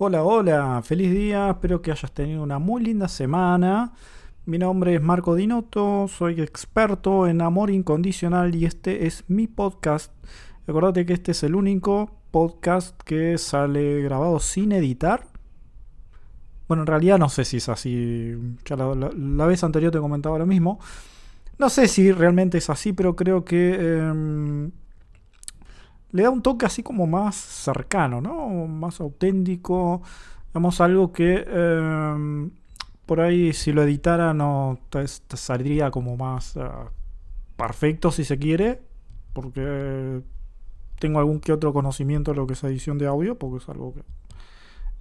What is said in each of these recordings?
Hola, hola, feliz día, espero que hayas tenido una muy linda semana. Mi nombre es Marco Dinotto, soy experto en amor incondicional y este es mi podcast. Acordate que este es el único podcast que sale grabado sin editar. Bueno, en realidad no sé si es así. Ya la, vez anterior te comentaba lo mismo. No sé si realmente es así, pero creo que em, le da un toque así como más cercano, ¿no? Más auténtico. Digamos, algo que em, por ahí si lo editara no saldría como más eh, perfecto si se quiere. Porque tengo algún que otro conocimiento de lo que es edición de audio, porque es algo que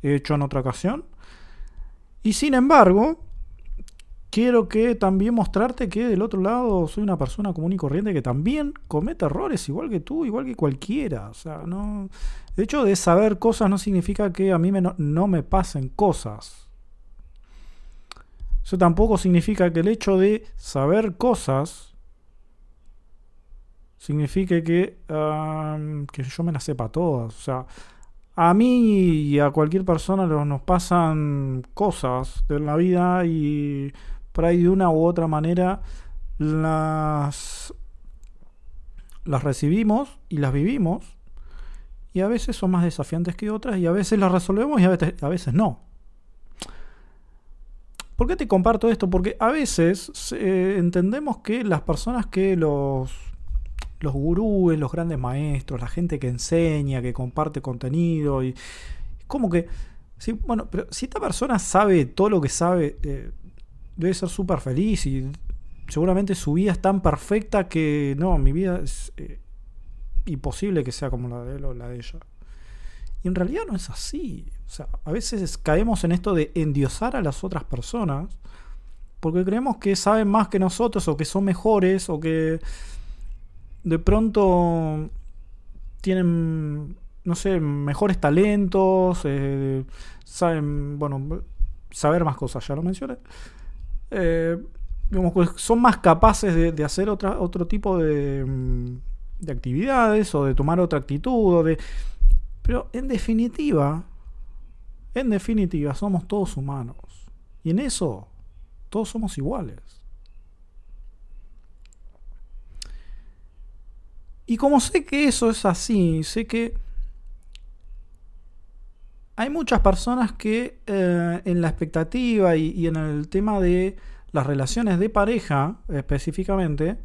he hecho en otra ocasión. Y sin embargo, quiero que también mostrarte que del otro lado soy una persona común y corriente que también comete errores igual que tú, igual que cualquiera. O sea, no. De hecho, de saber cosas no significa que a mí no, no me pasen cosas. Eso tampoco significa que el hecho de saber cosas signifique que, que yo me las sepa todas. O sea, a mí y a cualquier persona nos pasan cosas de la vida y por ahí de una u otra manera las, las recibimos y las vivimos. Y a veces son más desafiantes que otras y a veces las resolvemos y a veces, a veces no. ¿Por qué te comparto esto? Porque a veces eh, entendemos que las personas que los, los gurúes, los grandes maestros, la gente que enseña, que comparte contenido, y como que, bueno, pero si esta persona sabe todo lo que sabe, eh, debe ser súper feliz y seguramente su vida es tan perfecta que no, mi vida es eh, imposible que sea como la de ella. Y en realidad no es así. O sea, a veces caemos en esto de endiosar a las otras personas porque creemos que saben más que nosotros o que son mejores o que de pronto tienen, no sé, mejores talentos, eh, saben, bueno, saber más cosas, ya lo mencioné. Eh, pues, son más capaces de, hacer otra, otro tipo de, mm, de, actividades o de tomar otra actitud. de, pero en definitiva, en definitiva, somos todos humanos. Y en eso, todos somos iguales. Y como sé que eso es así, sé que hay muchas personas que eh, en la expectativa y, en el tema de las relaciones de pareja específicamente,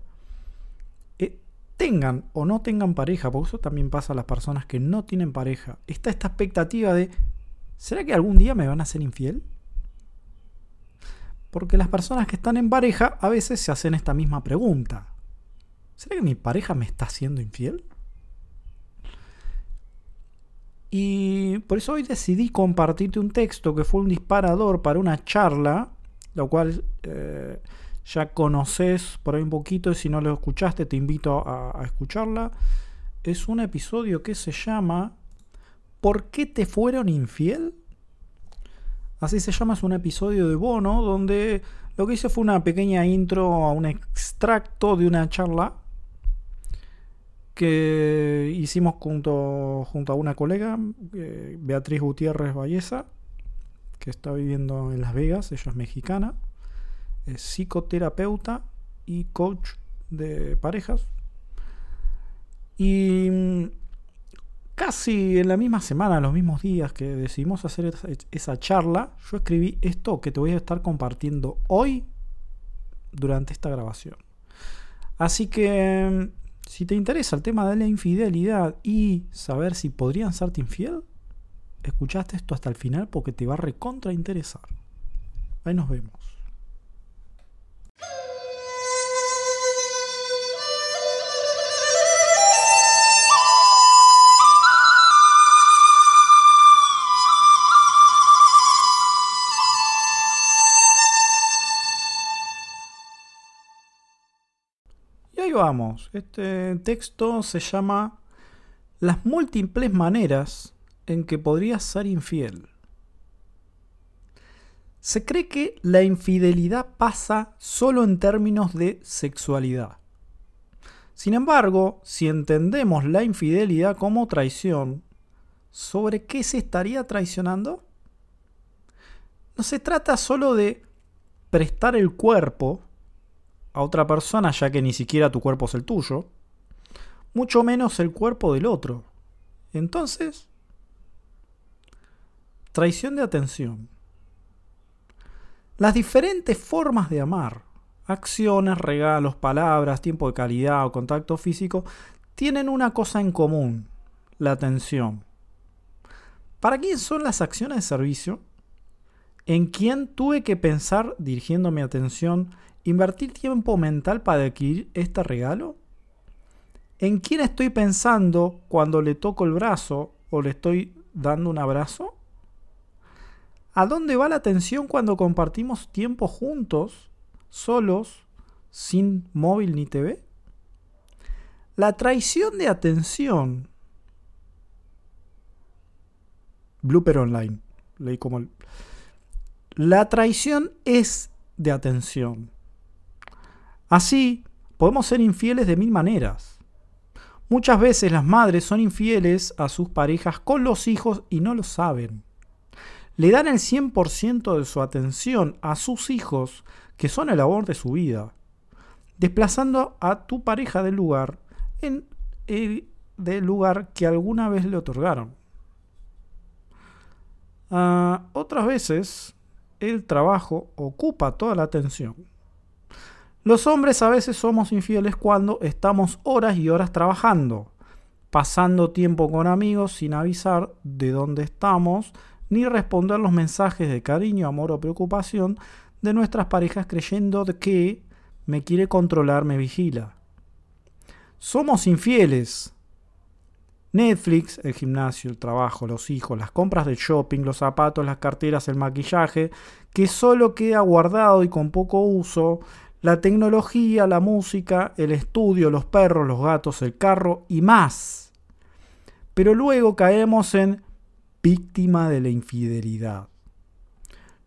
eh, tengan o no tengan pareja, porque eso también pasa a las personas que no tienen pareja, está esta expectativa de, ¿será que algún día me van a ser infiel? Porque las personas que están en pareja a veces se hacen esta misma pregunta. ¿Será que mi pareja me está haciendo infiel? Y por eso hoy decidí compartirte un texto que fue un disparador para una charla, lo cual eh, ya conoces por ahí un poquito y si no lo escuchaste te invito a, a escucharla. Es un episodio que se llama ¿Por qué te fueron infiel? Así se llama, es un episodio de Bono donde lo que hice fue una pequeña intro a un extracto de una charla que hicimos junto, junto a una colega, eh, Beatriz Gutiérrez Valleza, que está viviendo en Las Vegas, ella es mexicana, es psicoterapeuta y coach de parejas. Y mm, casi en la misma semana, los mismos días que decidimos hacer esa charla, yo escribí esto que te voy a estar compartiendo hoy durante esta grabación. Así que mm, si te interesa el tema de la infidelidad y saber si podrían serte infiel, escuchaste esto hasta el final porque te va a recontra interesar. Ahí nos vemos. Este texto se llama Las múltiples maneras en que podrías ser infiel. Se cree que la infidelidad pasa solo en términos de sexualidad. Sin embargo, si entendemos la infidelidad como traición, ¿sobre qué se estaría traicionando? No se trata solo de prestar el cuerpo a otra persona, ya que ni siquiera tu cuerpo es el tuyo, mucho menos el cuerpo del otro. Entonces, traición de atención. Las diferentes formas de amar, acciones, regalos, palabras, tiempo de calidad o contacto físico, tienen una cosa en común, la atención. ¿Para quién son las acciones de servicio? ¿En quién tuve que pensar dirigiendo mi atención, invertir tiempo mental para adquirir este regalo? ¿En quién estoy pensando cuando le toco el brazo o le estoy dando un abrazo? ¿A dónde va la atención cuando compartimos tiempo juntos, solos, sin móvil ni TV? La traición de atención. Blooper Online. Leí como La traición es de atención. Así, podemos ser infieles de mil maneras. Muchas veces las madres son infieles a sus parejas con los hijos y no lo saben. Le dan el 100% de su atención a sus hijos, que son el amor de su vida, desplazando a tu pareja del lugar en el del lugar que alguna vez le otorgaron. Ah, otras veces, el trabajo ocupa toda la atención. Los hombres a veces somos infieles cuando estamos horas y horas trabajando, pasando tiempo con amigos sin avisar de dónde estamos, ni responder los mensajes de cariño, amor o preocupación de nuestras parejas creyendo que me quiere controlar, me vigila. Somos infieles. Netflix, el gimnasio, el trabajo, los hijos, las compras del shopping, los zapatos, las carteras, el maquillaje, que solo queda guardado y con poco uso, la tecnología, la música, el estudio, los perros, los gatos, el carro y más. Pero luego caemos en víctima de la infidelidad.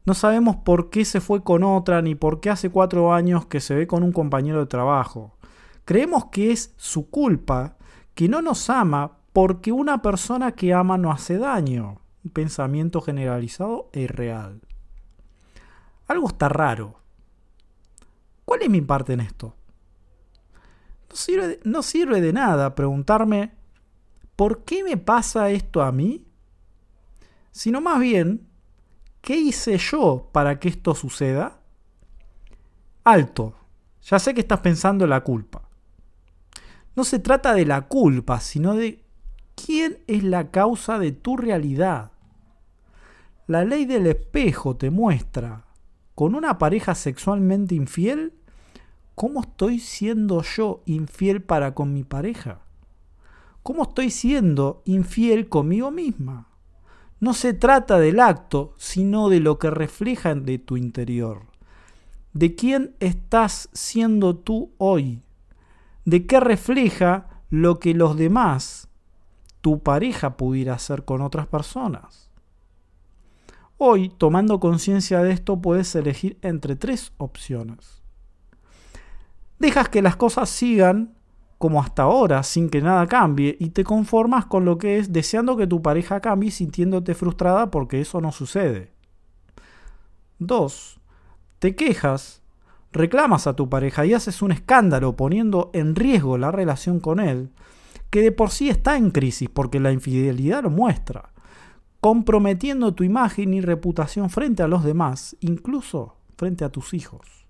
No sabemos por qué se fue con otra ni por qué hace cuatro años que se ve con un compañero de trabajo. Creemos que es su culpa, que no nos ama porque una persona que ama no hace daño. Un pensamiento generalizado e irreal. Algo está raro. ¿Cuál es mi parte en esto? No sirve, no sirve de nada preguntarme, ¿por qué me pasa esto a mí? Sino más bien, ¿qué hice yo para que esto suceda? Alto, ya sé que estás pensando en la culpa. No se trata de la culpa, sino de quién es la causa de tu realidad. La ley del espejo te muestra con una pareja sexualmente infiel, ¿cómo estoy siendo yo infiel para con mi pareja? ¿Cómo estoy siendo infiel conmigo misma? No se trata del acto, sino de lo que refleja de tu interior. ¿De quién estás siendo tú hoy? ¿De qué refleja lo que los demás, tu pareja, pudiera hacer con otras personas? Hoy, tomando conciencia de esto, puedes elegir entre tres opciones. Dejas que las cosas sigan como hasta ahora, sin que nada cambie, y te conformas con lo que es, deseando que tu pareja cambie, sintiéndote frustrada porque eso no sucede. 2. Te quejas, reclamas a tu pareja y haces un escándalo poniendo en riesgo la relación con él, que de por sí está en crisis porque la infidelidad lo muestra comprometiendo tu imagen y reputación frente a los demás, incluso frente a tus hijos.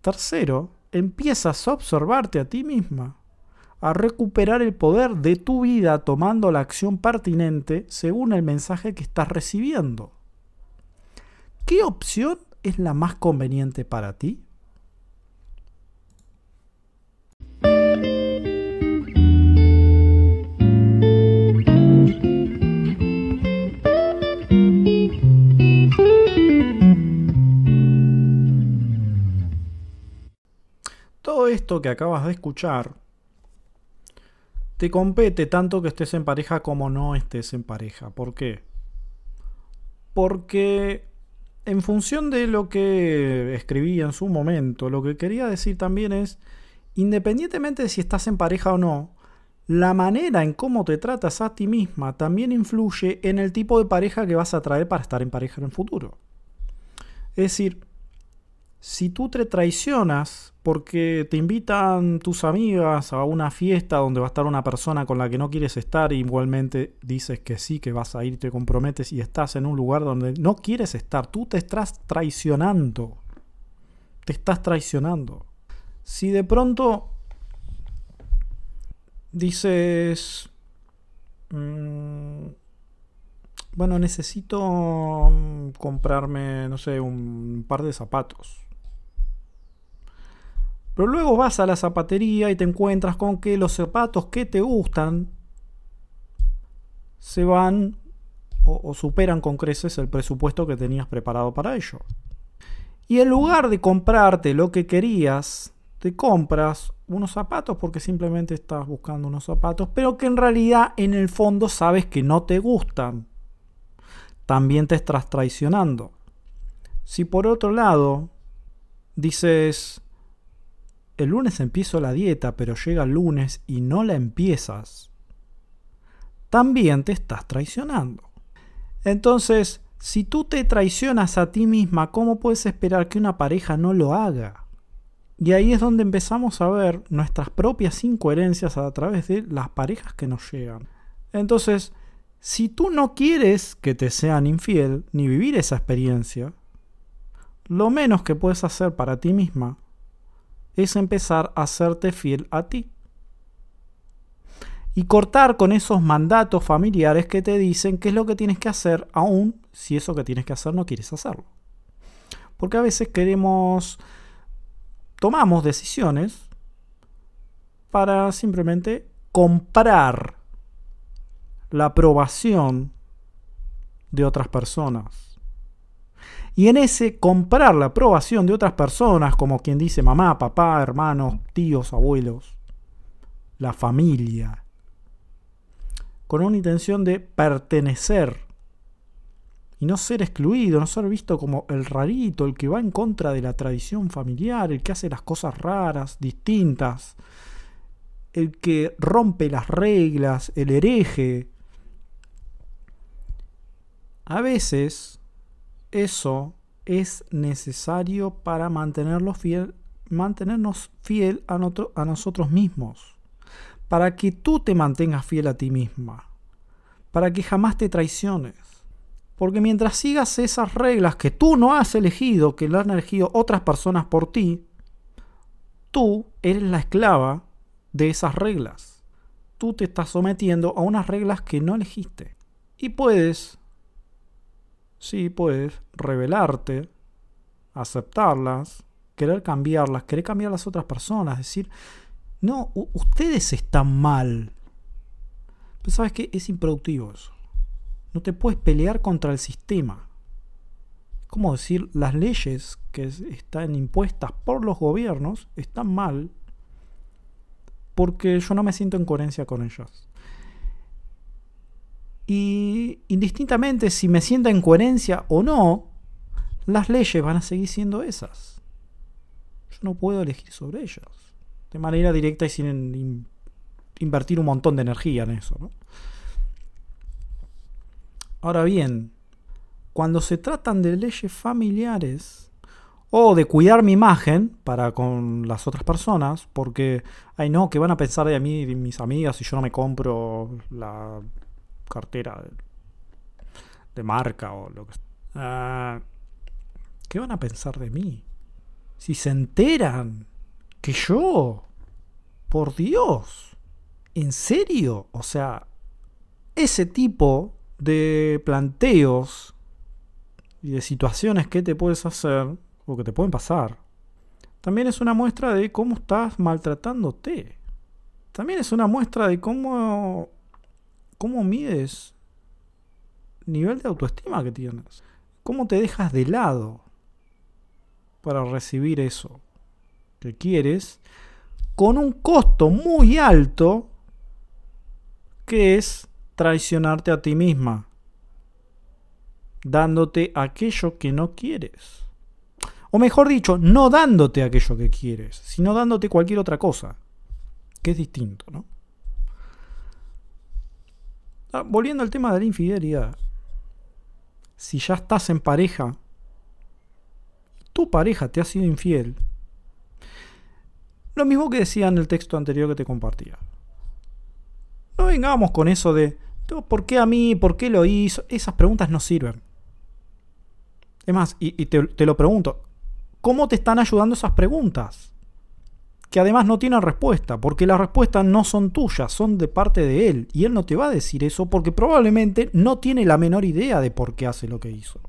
Tercero, empiezas a observarte a ti misma, a recuperar el poder de tu vida tomando la acción pertinente según el mensaje que estás recibiendo. ¿Qué opción es la más conveniente para ti? Que acabas de escuchar te compete tanto que estés en pareja como no estés en pareja. ¿Por qué? Porque en función de lo que escribí en su momento, lo que quería decir también es, independientemente de si estás en pareja o no, la manera en cómo te tratas a ti misma también influye en el tipo de pareja que vas a traer para estar en pareja en el futuro. Es decir, si tú te traicionas porque te invitan tus amigas a una fiesta donde va a estar una persona con la que no quieres estar, y igualmente dices que sí, que vas a ir, te comprometes y estás en un lugar donde no quieres estar, tú te estás traicionando. Te estás traicionando. Si de pronto dices, mm, bueno, necesito comprarme, no sé, un par de zapatos pero luego vas a la zapatería y te encuentras con que los zapatos que te gustan se van o, superan con creces el presupuesto que tenías preparado para ello. Y en lugar de comprarte lo que querías, te compras unos zapatos porque simplemente estás buscando unos zapatos, pero que en realidad en el fondo sabes que no te gustan. También te estás traicionando. Si por otro lado dices, el lunes empiezo la dieta, pero llega el lunes y no la empiezas, también te estás traicionando. Entonces, si tú te traicionas a ti misma, ¿cómo puedes esperar que una pareja no lo haga? Y ahí es donde empezamos a ver nuestras propias incoherencias a través de las parejas que nos llegan. Entonces, si tú no quieres que te sean infiel ni vivir esa experiencia, lo menos que puedes hacer para ti misma es empezar a hacerte fiel a ti. Y cortar con esos mandatos familiares que te dicen qué es lo que tienes que hacer, aún si eso que tienes que hacer no quieres hacerlo. Porque a veces queremos, tomamos decisiones para simplemente comprar la aprobación de otras personas y en ese comprar la aprobación de otras personas, como quien dice mamá, papá, hermanos, tíos, abuelos, la familia, con una intención de pertenecer y no ser excluido, no ser visto como el rarito, el que va en contra de la tradición familiar, el que hace las cosas raras, distintas, el que rompe las reglas, el hereje. A veces eso es necesario para fiel, mantenernos fiel a, a nosotros mismos. Para que tú te mantengas fiel a ti misma. Para que jamás te traiciones. Porque mientras sigas esas reglas que tú no has elegido, que las han elegido otras personas por ti, tú eres la esclava de esas reglas. Tú te estás sometiendo a unas reglas que no elegiste. Y puedes sí puedes rebelarte, aceptarlas, querer cambiarlas, querer cambiar a las otras personas, decir, no, ustedes están mal. Pero sabes que es improductivo eso. No te puedes pelear contra el sistema. Como decir, las leyes que están impuestas por los gobiernos están mal porque yo no me siento en coherencia con ellas. Y indistintamente si me sienta en coherencia o no, las leyes van a seguir siendo esas. Yo no puedo elegir sobre ellas. De manera directa y sin invertir un montón de energía en eso. Ahora bien, cuando se tratan de leyes familiares o de cuidar mi imagen para con las otras personas, porque, ay no, que van a pensar de mí mis amigas si yo no me compro la cartera marca o lo que sea. ¿Qué van a pensar de mí? Si se enteran que yo, por Dios, ¿en serio? O sea, ese tipo de planteos y de situaciones que te puedes hacer o que te pueden pasar, también es una muestra de cómo estás maltratándote. También es una muestra de cómo ¿Cómo mides nivel de autoestima que tienes? ¿Cómo te dejas de lado para recibir eso que quieres con un costo muy alto que es traicionarte a ti misma, dándote aquello que no quieres? O mejor dicho, no dándote aquello que quieres, sino dándote cualquier otra cosa, que es distinto, ¿no? Ah, volviendo al tema de la infidelidad. Si ya estás en pareja, tu pareja te ha sido infiel. Lo mismo que decía en el texto anterior que te compartía. No vengamos con eso de ¿por qué a mí? ¿Por qué lo hizo? Esas preguntas no sirven. Es más, y, te, lo pregunto, ¿cómo te están ayudando esas preguntas? Que además no tienen respuesta, porque las respuestas no son tuyas, son de parte de él. Y él no te va a decir eso porque probablemente no tiene la menor idea de por qué hace lo que hizo.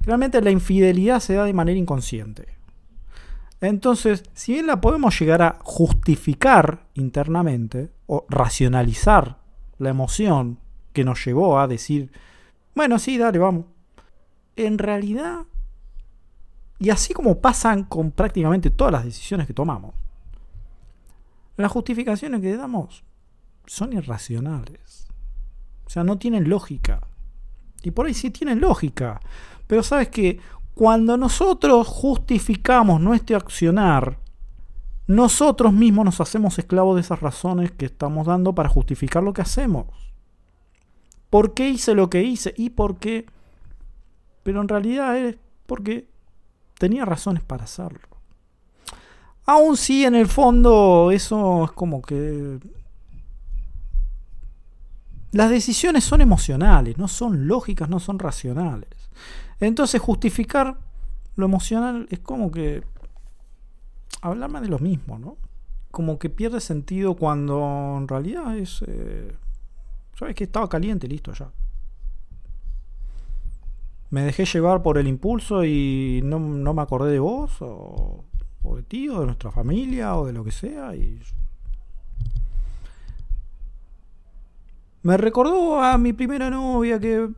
Realmente la infidelidad se da de manera inconsciente. Entonces, si bien la podemos llegar a justificar internamente o racionalizar la emoción que nos llevó a decir, bueno, sí, dale, vamos. En realidad y así como pasan con prácticamente todas las decisiones que tomamos, las justificaciones que damos son irracionales. O sea, no tienen lógica. Y por ahí sí tienen lógica. Pero sabes que cuando nosotros justificamos nuestro accionar, nosotros mismos nos hacemos esclavos de esas razones que estamos dando para justificar lo que hacemos. ¿Por qué hice lo que hice? ¿Y por qué? Pero en realidad es porque tenía razones para hacerlo. Aún si en el fondo eso es como que... Las decisiones son emocionales, no son lógicas, no son racionales. Entonces justificar lo emocional es como que hablarme de lo mismo, ¿no? Como que pierde sentido cuando en realidad es... Eh, Sabes que estaba caliente, listo ya me dejé llevar por el impulso y no, me acordé de vos o, de ti o de nuestra familia o de lo que sea y me recordó a mi primera novia que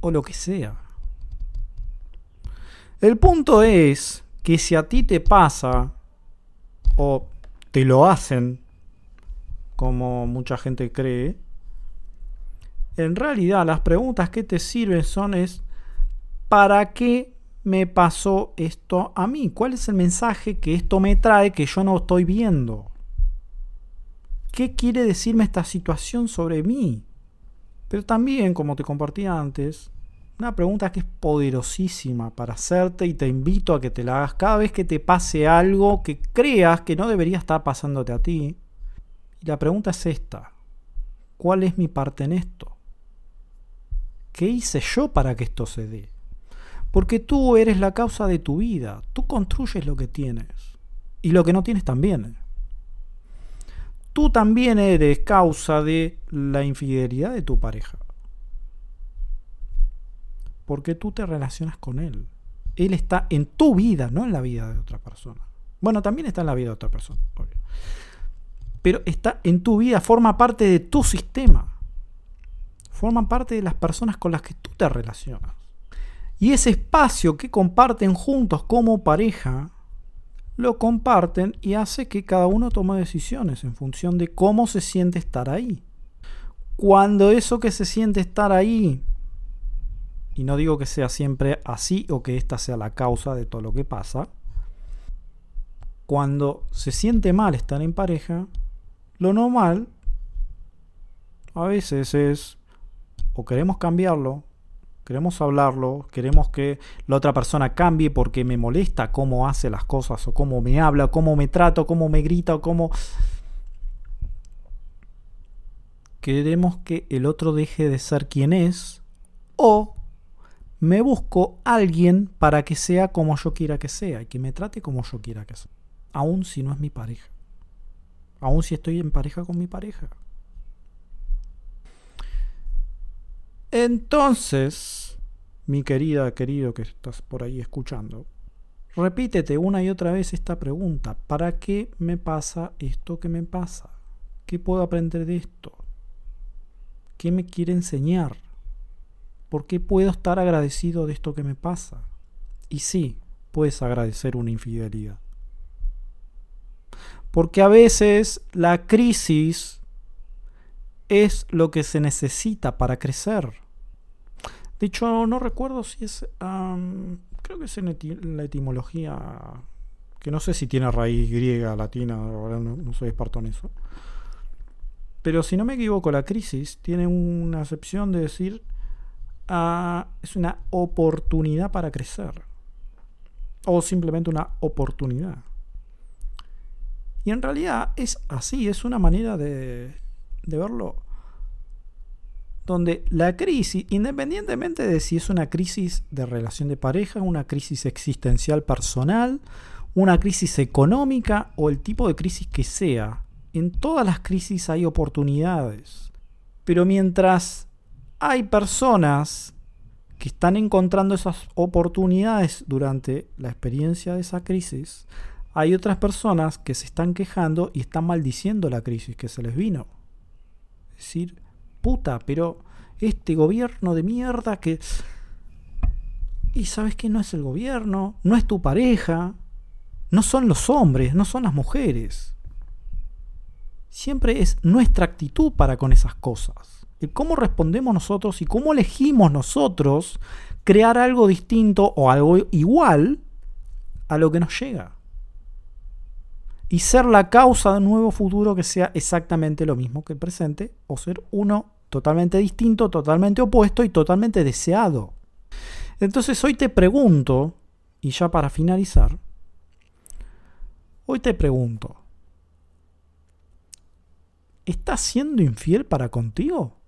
o lo que sea. El punto es que si a ti te pasa o te lo hacen como mucha gente cree en realidad las preguntas que te sirven son es, ¿para qué me pasó esto a mí? ¿Cuál es el mensaje que esto me trae que yo no estoy viendo? ¿Qué quiere decirme esta situación sobre mí? Pero también, como te compartí antes, una pregunta que es poderosísima para hacerte y te invito a que te la hagas cada vez que te pase algo que creas que no debería estar pasándote a ti. Y la pregunta es esta. ¿Cuál es mi parte en esto? ¿Qué hice yo para que esto se dé? Porque tú eres la causa de tu vida. Tú construyes lo que tienes. Y lo que no tienes también. Tú también eres causa de la infidelidad de tu pareja. Porque tú te relacionas con él. Él está en tu vida, no en la vida de otra persona. Bueno, también está en la vida de otra persona. Pero está en tu vida, forma parte de tu sistema forman parte de las personas con las que tú te relacionas. Y ese espacio que comparten juntos como pareja, lo comparten y hace que cada uno tome decisiones en función de cómo se siente estar ahí. Cuando eso que se siente estar ahí, y no digo que sea siempre así o que esta sea la causa de todo lo que pasa, cuando se siente mal estar en pareja, lo normal a veces es o queremos cambiarlo, queremos hablarlo, queremos que la otra persona cambie porque me molesta cómo hace las cosas o cómo me habla, cómo me trata, cómo me grita o cómo... Queremos que el otro deje de ser quien es o me busco alguien para que sea como yo quiera que sea y que me trate como yo quiera que sea, aun si no es mi pareja, aun si estoy en pareja con mi pareja. Entonces, mi querida, querido que estás por ahí escuchando, repítete una y otra vez esta pregunta. ¿Para qué me pasa esto que me pasa? ¿Qué puedo aprender de esto? ¿Qué me quiere enseñar? ¿Por qué puedo estar agradecido de esto que me pasa? Y sí, puedes agradecer una infidelidad. Porque a veces la crisis es lo que se necesita para crecer. De hecho, no recuerdo si es. creo que es en la etimología que no sé si tiene raíz griega, latina, no, soy experto en eso. Pero si no me equivoco, la crisis tiene una acepción de decir, ah, es una oportunidad para crecer. O simplemente una oportunidad. Y en realidad es así, es una manera de, de verlo donde la crisis, independientemente de si es una crisis de relación de pareja, una crisis existencial personal, una crisis económica o el tipo de crisis que sea, en todas las crisis hay oportunidades. Pero mientras hay personas que están encontrando esas oportunidades durante la experiencia de esa crisis, hay otras personas que se están quejando y están maldiciendo la crisis que se les vino. Es decir, puta, pero este gobierno de mierda que... Y sabes que no es el gobierno, no es tu pareja, no son los hombres, no son las mujeres. Siempre es nuestra actitud para con esas cosas. El cómo respondemos nosotros y cómo elegimos nosotros crear algo distinto o algo igual a lo que nos llega. Y ser la causa de un nuevo futuro que sea exactamente lo mismo que el presente o ser uno totalmente distinto, totalmente opuesto y totalmente deseado. Entonces hoy te pregunto, y ya para finalizar, hoy te pregunto, ¿estás siendo infiel para contigo?